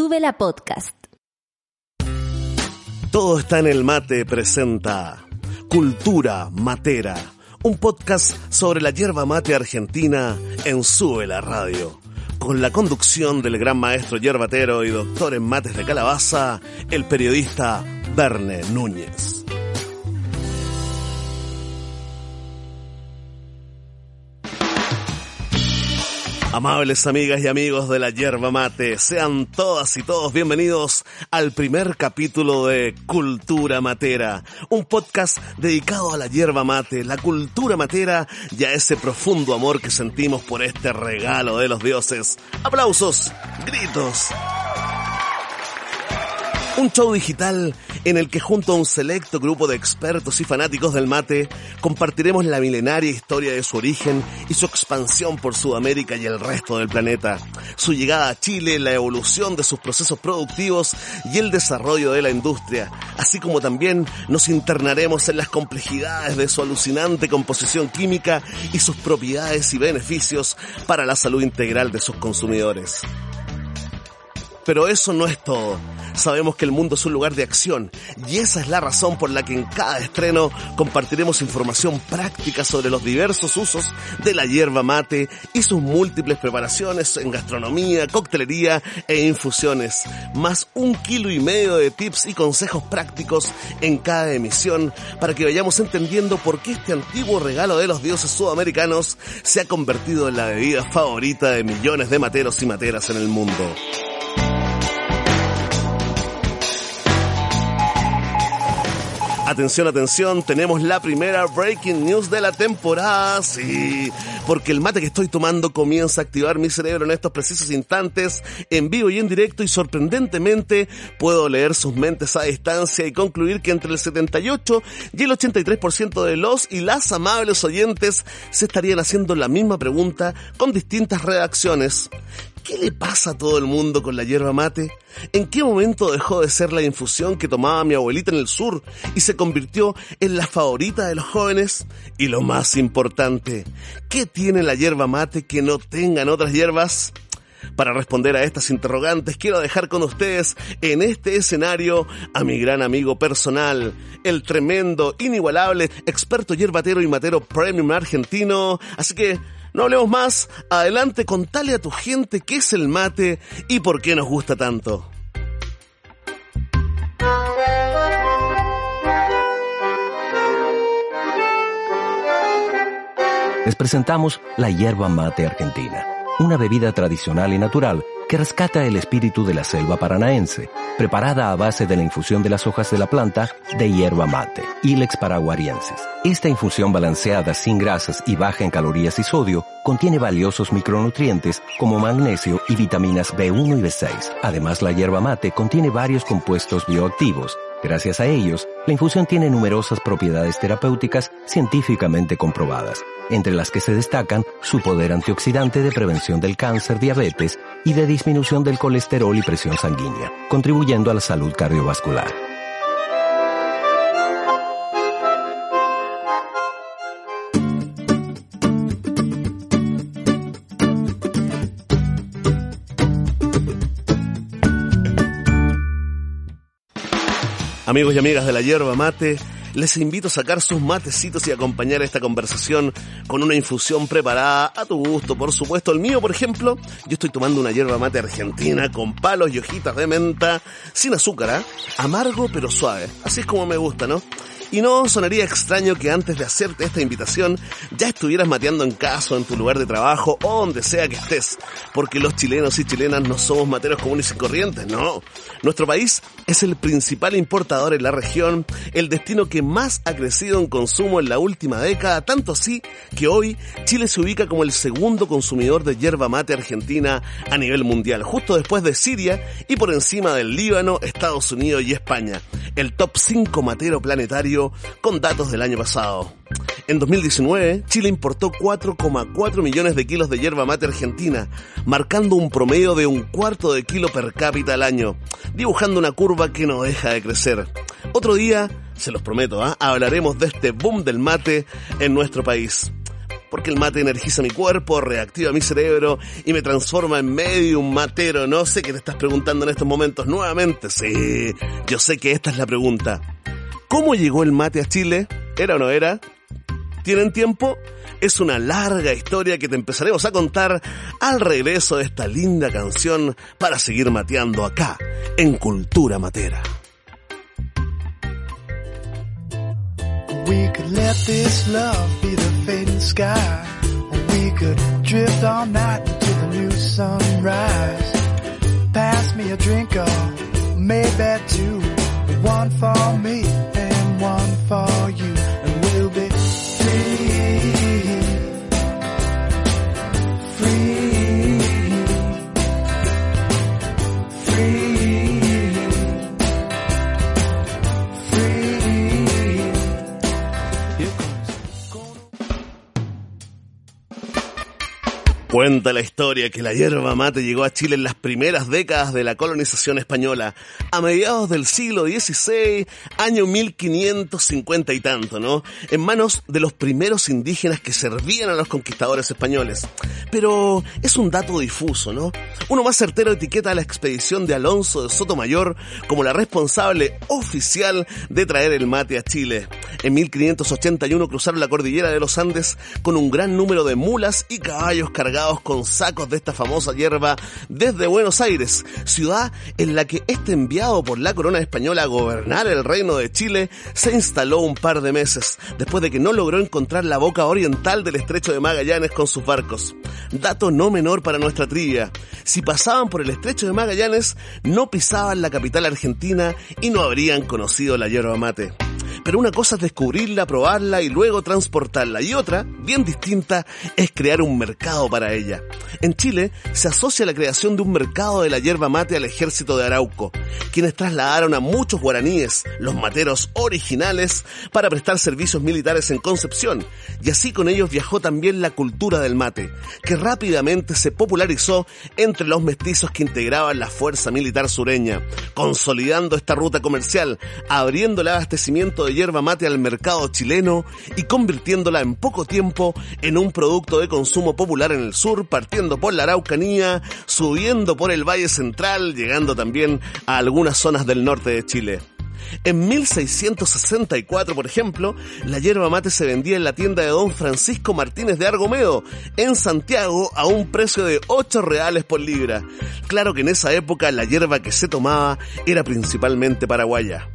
Sube la podcast. Todo está en el mate presenta Cultura Matera, un podcast sobre la hierba mate argentina en Sube la Radio, con la conducción del gran maestro yerbatero y doctor en mates de calabaza, el periodista Verne Núñez. Amables amigas y amigos de la yerba mate, sean todas y todos bienvenidos al primer capítulo de Cultura Matera, un podcast dedicado a la yerba mate, la cultura matera y a ese profundo amor que sentimos por este regalo de los dioses. Aplausos, gritos. Un show digital en el que junto a un selecto grupo de expertos y fanáticos del mate compartiremos la milenaria historia de su origen y su expansión por Sudamérica y el resto del planeta, su llegada a Chile, la evolución de sus procesos productivos y el desarrollo de la industria, así como también nos internaremos en las complejidades de su alucinante composición química y sus propiedades y beneficios para la salud integral de sus consumidores. Pero eso no es todo. Sabemos que el mundo es un lugar de acción y esa es la razón por la que en cada estreno compartiremos información práctica sobre los diversos usos de la hierba mate y sus múltiples preparaciones en gastronomía, coctelería e infusiones, más un kilo y medio de tips y consejos prácticos en cada emisión para que vayamos entendiendo por qué este antiguo regalo de los dioses sudamericanos se ha convertido en la bebida favorita de millones de materos y materas en el mundo. Atención, atención, tenemos la primera breaking news de la temporada, sí, porque el mate que estoy tomando comienza a activar mi cerebro en estos precisos instantes, en vivo y en directo, y sorprendentemente puedo leer sus mentes a distancia y concluir que entre el 78 y el 83% de los y las amables oyentes se estarían haciendo la misma pregunta con distintas redacciones. ¿Qué le pasa a todo el mundo con la hierba mate? ¿En qué momento dejó de ser la infusión que tomaba mi abuelita en el sur y se convirtió en la favorita de los jóvenes? Y lo más importante, ¿qué tiene la hierba mate que no tengan otras hierbas? Para responder a estas interrogantes quiero dejar con ustedes en este escenario a mi gran amigo personal, el tremendo, inigualable, experto hierbatero y matero premium argentino. Así que no hablemos más, adelante contale a tu gente qué es el mate y por qué nos gusta tanto. Les presentamos la hierba mate argentina, una bebida tradicional y natural que rescata el espíritu de la selva paranaense, preparada a base de la infusión de las hojas de la planta de hierba mate, Ilex paraguariensis. Esta infusión balanceada sin grasas y baja en calorías y sodio contiene valiosos micronutrientes como magnesio y vitaminas B1 y B6. Además, la hierba mate contiene varios compuestos bioactivos. Gracias a ellos, la infusión tiene numerosas propiedades terapéuticas científicamente comprobadas, entre las que se destacan su poder antioxidante de prevención del cáncer, diabetes y de disminución del colesterol y presión sanguínea, contribuyendo a la salud cardiovascular. Amigos y amigas de la hierba mate, les invito a sacar sus matecitos y acompañar esta conversación con una infusión preparada a tu gusto, por supuesto. El mío, por ejemplo, yo estoy tomando una hierba mate argentina con palos y hojitas de menta, sin azúcar, ¿ah? amargo pero suave. Así es como me gusta, ¿no? Y no sonaría extraño que antes de hacerte esta invitación ya estuvieras mateando en casa, en tu lugar de trabajo o donde sea que estés, porque los chilenos y chilenas no somos materos comunes y corrientes, no. Nuestro país es el principal importador en la región, el destino que más ha crecido en consumo en la última década, tanto así que hoy Chile se ubica como el segundo consumidor de yerba mate argentina a nivel mundial, justo después de Siria y por encima del Líbano, Estados Unidos y España. El top 5 matero planetario con datos del año pasado. En 2019, Chile importó 4,4 millones de kilos de yerba mate argentina, marcando un promedio de un cuarto de kilo per cápita al año, dibujando una curva que no deja de crecer. Otro día, se los prometo, ¿ah? hablaremos de este boom del mate en nuestro país. Porque el mate energiza mi cuerpo, reactiva mi cerebro y me transforma en medio un matero. No sé qué te estás preguntando en estos momentos nuevamente. Sí, yo sé que esta es la pregunta. ¿Cómo llegó el mate a Chile? ¿Era o no era? ¿Tienen tiempo? Es una larga historia que te empezaremos a contar al regreso de esta linda canción para seguir mateando acá, en Cultura Matera. We could let this love be the fading sky. We could drift all night until the new sunrise. Pass me a drink of maybe two. One for me Cuenta la historia que la hierba mate llegó a Chile en las primeras décadas de la colonización española, a mediados del siglo XVI, año 1550 y tanto, ¿no? En manos de los primeros indígenas que servían a los conquistadores españoles. Pero es un dato difuso, ¿no? Uno más certero etiqueta a la expedición de Alonso de Sotomayor como la responsable oficial de traer el mate a Chile. En 1581 cruzaron la cordillera de los Andes con un gran número de mulas y caballos cargados con sacos de esta famosa hierba desde Buenos Aires, ciudad en la que este enviado por la corona española a gobernar el reino de Chile se instaló un par de meses, después de que no logró encontrar la boca oriental del estrecho de Magallanes con sus barcos. Dato no menor para nuestra trivia. Si pasaban por el estrecho de Magallanes, no pisaban la capital argentina y no habrían conocido la hierba mate. Pero una cosa es descubrirla, probarla y luego transportarla. Y otra, bien distinta, es crear un mercado para ella. En Chile se asocia la creación de un mercado de la hierba mate al ejército de Arauco, quienes trasladaron a muchos guaraníes, los materos originales, para prestar servicios militares en Concepción. Y así con ellos viajó también la cultura del mate, que rápidamente se popularizó entre los mestizos que integraban la fuerza militar sureña, consolidando esta ruta comercial, abriendo el abastecimiento de hierba mate al mercado chileno y convirtiéndola en poco tiempo en un producto de consumo popular en el sur, partiendo por la Araucanía, subiendo por el Valle Central, llegando también a algunas zonas del norte de Chile. En 1664, por ejemplo, la hierba mate se vendía en la tienda de don Francisco Martínez de Argomedo, en Santiago, a un precio de 8 reales por libra. Claro que en esa época la hierba que se tomaba era principalmente paraguaya.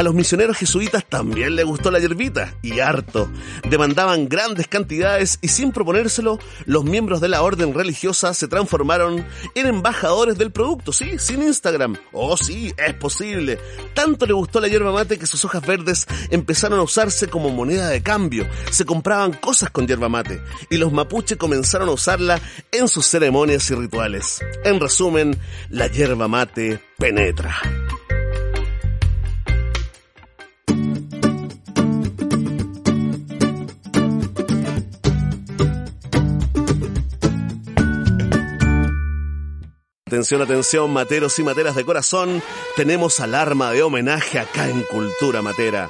A los misioneros jesuitas también les gustó la hierbita, y harto. Demandaban grandes cantidades y sin proponérselo, los miembros de la orden religiosa se transformaron en embajadores del producto, sí, sin Instagram. Oh sí, es posible. Tanto le gustó la hierba mate que sus hojas verdes empezaron a usarse como moneda de cambio. Se compraban cosas con hierba mate, y los mapuche comenzaron a usarla en sus ceremonias y rituales. En resumen, la hierba mate penetra. Atención, atención, materos y materas de corazón, tenemos alarma de homenaje acá en Cultura Matera.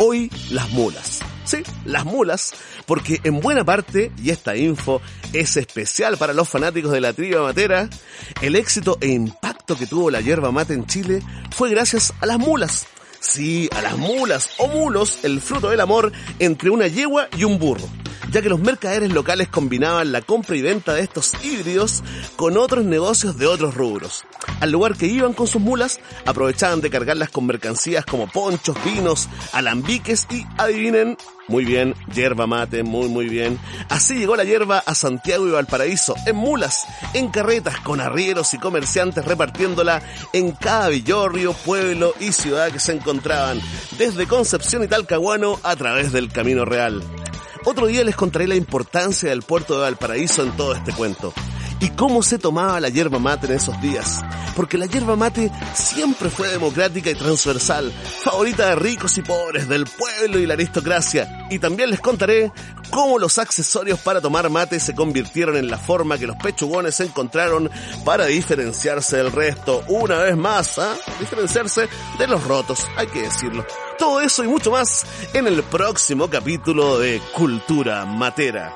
Hoy las mulas. Sí, las mulas, porque en buena parte, y esta info es especial para los fanáticos de la triba matera, el éxito e impacto que tuvo la hierba mate en Chile fue gracias a las mulas. Sí, a las mulas o mulos, el fruto del amor entre una yegua y un burro. Ya que los mercaderes locales combinaban la compra y venta de estos híbridos con otros negocios de otros rubros. Al lugar que iban con sus mulas, aprovechaban de cargarlas con mercancías como ponchos, vinos, alambiques y, adivinen, muy bien, yerba mate, muy muy bien. Así llegó la hierba a Santiago y Valparaíso, en mulas, en carretas, con arrieros y comerciantes repartiéndola en cada villorrio, pueblo y ciudad que se encontraban, desde Concepción y Talcahuano a través del Camino Real. Otro día les contaré la importancia del puerto de Valparaíso en todo este cuento y cómo se tomaba la yerba mate en esos días. Porque la yerba mate siempre fue democrática y transversal, favorita de ricos y pobres, del pueblo y la aristocracia. Y también les contaré cómo los accesorios para tomar mate se convirtieron en la forma que los pechugones encontraron para diferenciarse del resto. Una vez más, ¿ah? diferenciarse de los rotos, hay que decirlo. Todo eso y mucho más en el próximo capítulo de Cultura Matera.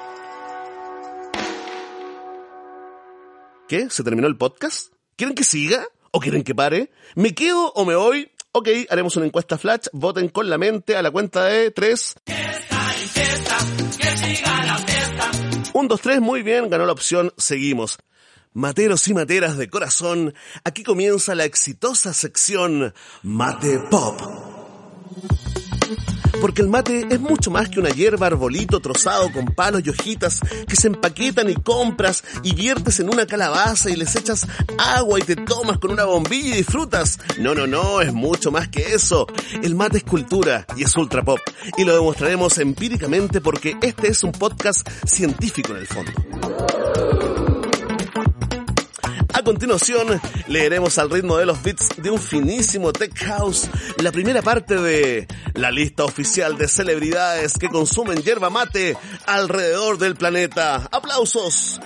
¿Qué? ¿Se terminó el podcast? ¿Quieren que siga? ¿O quieren que pare? ¿Me quedo o me voy? Ok, haremos una encuesta flash. Voten con la mente a la cuenta de tres. Un, dos, tres, muy bien, ganó la opción, seguimos. Materos y materas de corazón, aquí comienza la exitosa sección Mate Pop. Porque el mate es mucho más que una hierba arbolito trozado con palos y hojitas que se empaquetan y compras y viertes en una calabaza y les echas agua y te tomas con una bombilla y disfrutas. No, no, no, es mucho más que eso. El mate es cultura y es ultra pop. Y lo demostraremos empíricamente porque este es un podcast científico en el fondo. A continuación, leeremos al ritmo de los beats de un finísimo tech house la primera parte de la lista oficial de celebridades que consumen yerba mate alrededor del planeta. ¡Aplausos!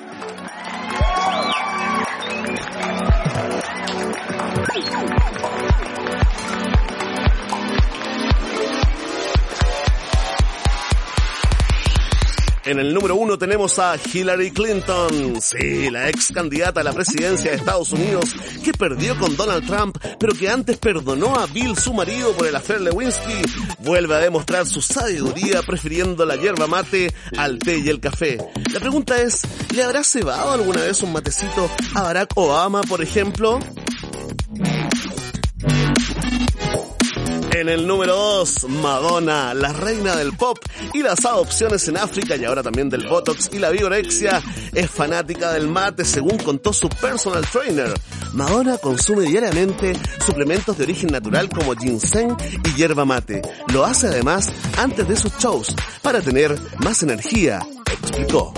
En el número uno tenemos a Hillary Clinton, sí, la ex candidata a la presidencia de Estados Unidos, que perdió con Donald Trump, pero que antes perdonó a Bill, su marido, por el hacer Lewinsky. Vuelve a demostrar su sabiduría prefiriendo la hierba mate al té y el café. La pregunta es, ¿le habrá cebado alguna vez un matecito a Barack Obama, por ejemplo? En el número 2, Madonna, la reina del pop y las adopciones en África y ahora también del Botox y la vigorexia, es fanática del mate según contó su personal trainer. Madonna consume diariamente suplementos de origen natural como ginseng y hierba mate. Lo hace además antes de sus shows para tener más energía, explicó.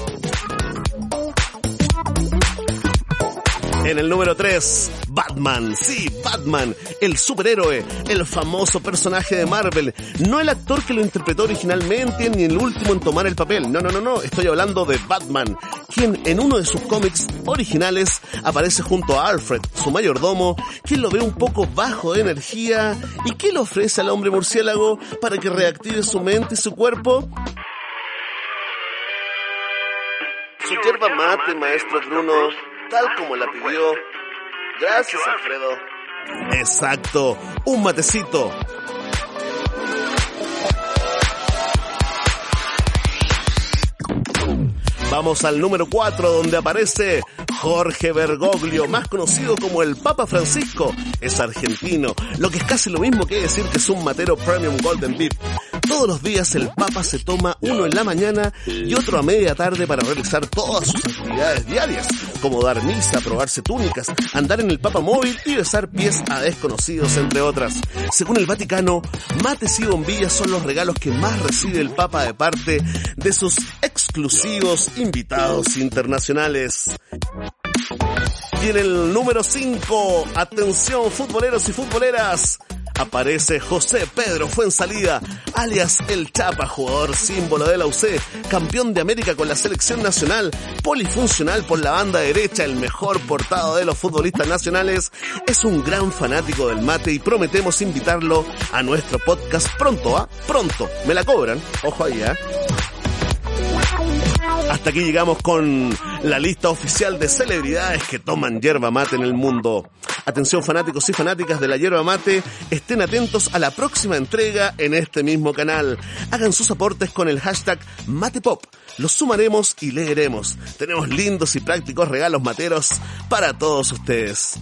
En el número 3, Batman. Sí, Batman, el superhéroe, el famoso personaje de Marvel. No el actor que lo interpretó originalmente ni el último en tomar el papel. No, no, no, no. Estoy hablando de Batman, quien en uno de sus cómics originales aparece junto a Alfred, su mayordomo, quien lo ve un poco bajo de energía y que le ofrece al hombre murciélago para que reactive su mente y su cuerpo. Su hierba mate, maestro Bruno, tal como la pidió. Gracias, Alfredo. Exacto, un matecito. Vamos al número 4 donde aparece Jorge Bergoglio, más conocido como el Papa Francisco. Es argentino, lo que es casi lo mismo que decir que es un matero Premium Golden VIP. Todos los días el Papa se toma uno en la mañana y otro a media tarde para realizar todas sus actividades diarias, como dar misa, probarse túnicas, andar en el Papa móvil y besar pies a desconocidos, entre otras. Según el Vaticano, mates y bombillas son los regalos que más recibe el Papa de parte de sus exclusivos invitados internacionales. Y en el número 5, atención futboleros y futboleras, aparece José Pedro Fuensalida, alias El Chapa, jugador símbolo de la UC, campeón de América con la selección nacional, polifuncional por la banda derecha, el mejor portado de los futbolistas nacionales, es un gran fanático del mate y prometemos invitarlo a nuestro podcast pronto, ¿ah? Pronto, me la cobran, ojo ahí, ¿ah? Hasta aquí llegamos con la lista oficial de celebridades que toman yerba mate en el mundo. Atención fanáticos y fanáticas de la yerba mate, estén atentos a la próxima entrega en este mismo canal. Hagan sus aportes con el hashtag MatePop. Los sumaremos y leeremos. Tenemos lindos y prácticos regalos materos para todos ustedes.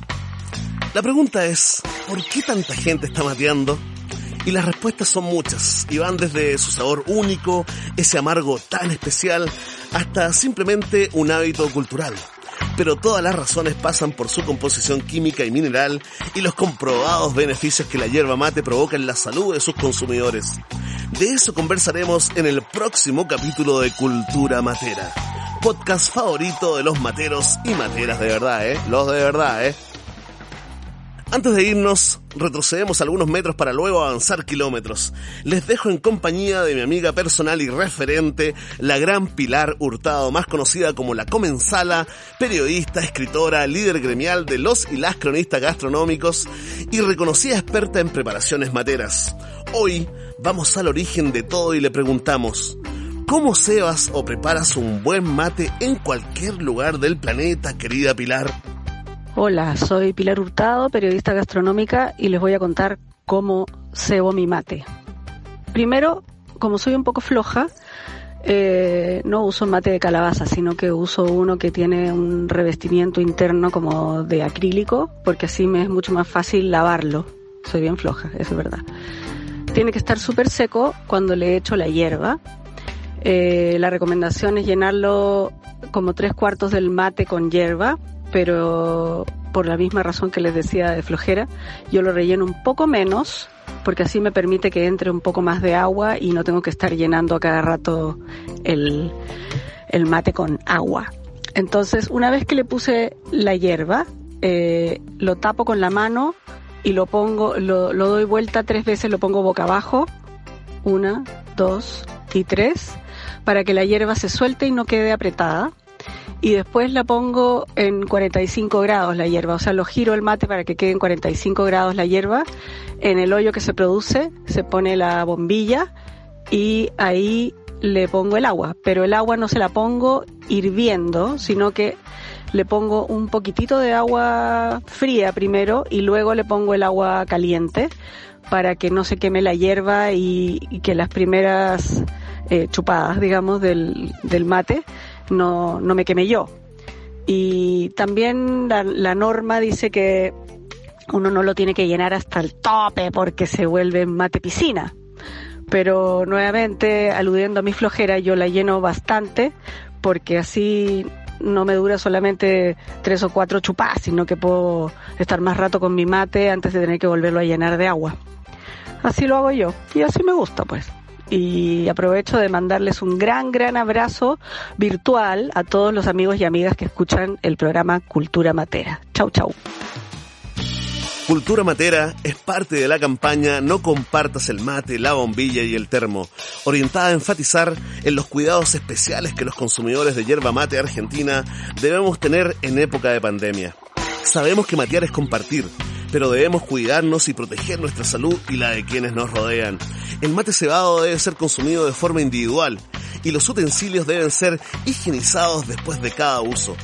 La pregunta es, ¿por qué tanta gente está mateando? Y las respuestas son muchas y van desde su sabor único, ese amargo tan especial, hasta simplemente un hábito cultural. Pero todas las razones pasan por su composición química y mineral y los comprobados beneficios que la hierba mate provoca en la salud de sus consumidores. De eso conversaremos en el próximo capítulo de Cultura Matera. Podcast favorito de los materos y materas de verdad, ¿eh? Los de verdad, ¿eh? Antes de irnos, retrocedemos algunos metros para luego avanzar kilómetros. Les dejo en compañía de mi amiga personal y referente, la gran Pilar Hurtado, más conocida como la Comensala, periodista, escritora, líder gremial de los y las cronistas gastronómicos y reconocida experta en preparaciones materas. Hoy vamos al origen de todo y le preguntamos, ¿cómo cebas o preparas un buen mate en cualquier lugar del planeta, querida Pilar? Hola, soy Pilar Hurtado, periodista gastronómica, y les voy a contar cómo cebo mi mate. Primero, como soy un poco floja, eh, no uso mate de calabaza, sino que uso uno que tiene un revestimiento interno como de acrílico, porque así me es mucho más fácil lavarlo. Soy bien floja, eso es verdad. Tiene que estar súper seco cuando le echo la hierba. Eh, la recomendación es llenarlo como tres cuartos del mate con hierba pero por la misma razón que les decía de flojera, yo lo relleno un poco menos porque así me permite que entre un poco más de agua y no tengo que estar llenando a cada rato el, el mate con agua. Entonces, una vez que le puse la hierba, eh, lo tapo con la mano y lo pongo, lo, lo doy vuelta tres veces, lo pongo boca abajo, una, dos y tres, para que la hierba se suelte y no quede apretada y después la pongo en 45 grados la hierba, o sea, lo giro el mate para que quede en 45 grados la hierba. En el hoyo que se produce se pone la bombilla y ahí le pongo el agua, pero el agua no se la pongo hirviendo, sino que le pongo un poquitito de agua fría primero y luego le pongo el agua caliente para que no se queme la hierba y, que las primeras eh, chupadas, digamos, del, del mate no, no me quemé yo. Y también la, la norma dice que uno no lo tiene que llenar hasta el tope porque se vuelve mate piscina. Pero nuevamente, aludiendo a mi flojera, yo la lleno bastante porque así no me dura solamente tres o cuatro chupas, sino que puedo estar más rato con mi mate antes de tener que volverlo a llenar de agua. Así lo hago yo y así me gusta pues y aprovecho de mandarles un gran, gran abrazo virtual a todos los amigos y amigas que escuchan el programa Cultura Matera. Chau, chau. Cultura Matera es parte de la campaña No compartas el mate, la bombilla y el termo, orientada a enfatizar en los cuidados especiales que los consumidores de yerba mate argentina debemos tener en época de pandemia. Sabemos que matear es compartir, pero debemos cuidarnos y proteger nuestra salud y la de quienes nos rodean. El mate cebado debe ser consumido de forma individual y los utensilios deben ser higienizados después de cada uso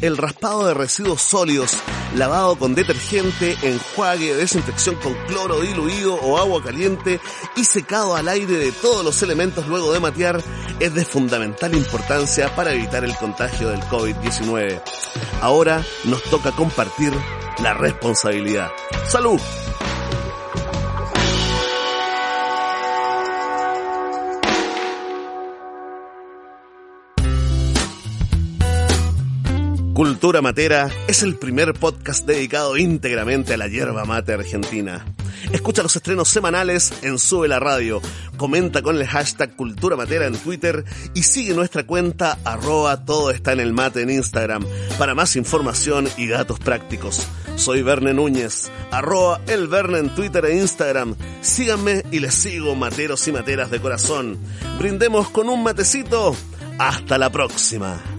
el raspado de residuos sólidos, lavado con detergente, enjuague, desinfección con cloro diluido o agua caliente y secado al aire de todos los elementos luego de matear es de fundamental importancia para evitar el contagio del COVID-19. Ahora nos toca compartir la responsabilidad. ¡Salud! Cultura Matera es el primer podcast dedicado íntegramente a la hierba mate argentina. Escucha los estrenos semanales en Sube la Radio, comenta con el hashtag Cultura Matera en Twitter y sigue nuestra cuenta arroba todo está en el mate en Instagram para más información y datos prácticos. Soy Verne Núñez, arroba el en Twitter e Instagram. Síganme y les sigo materos y materas de corazón. Brindemos con un matecito. Hasta la próxima.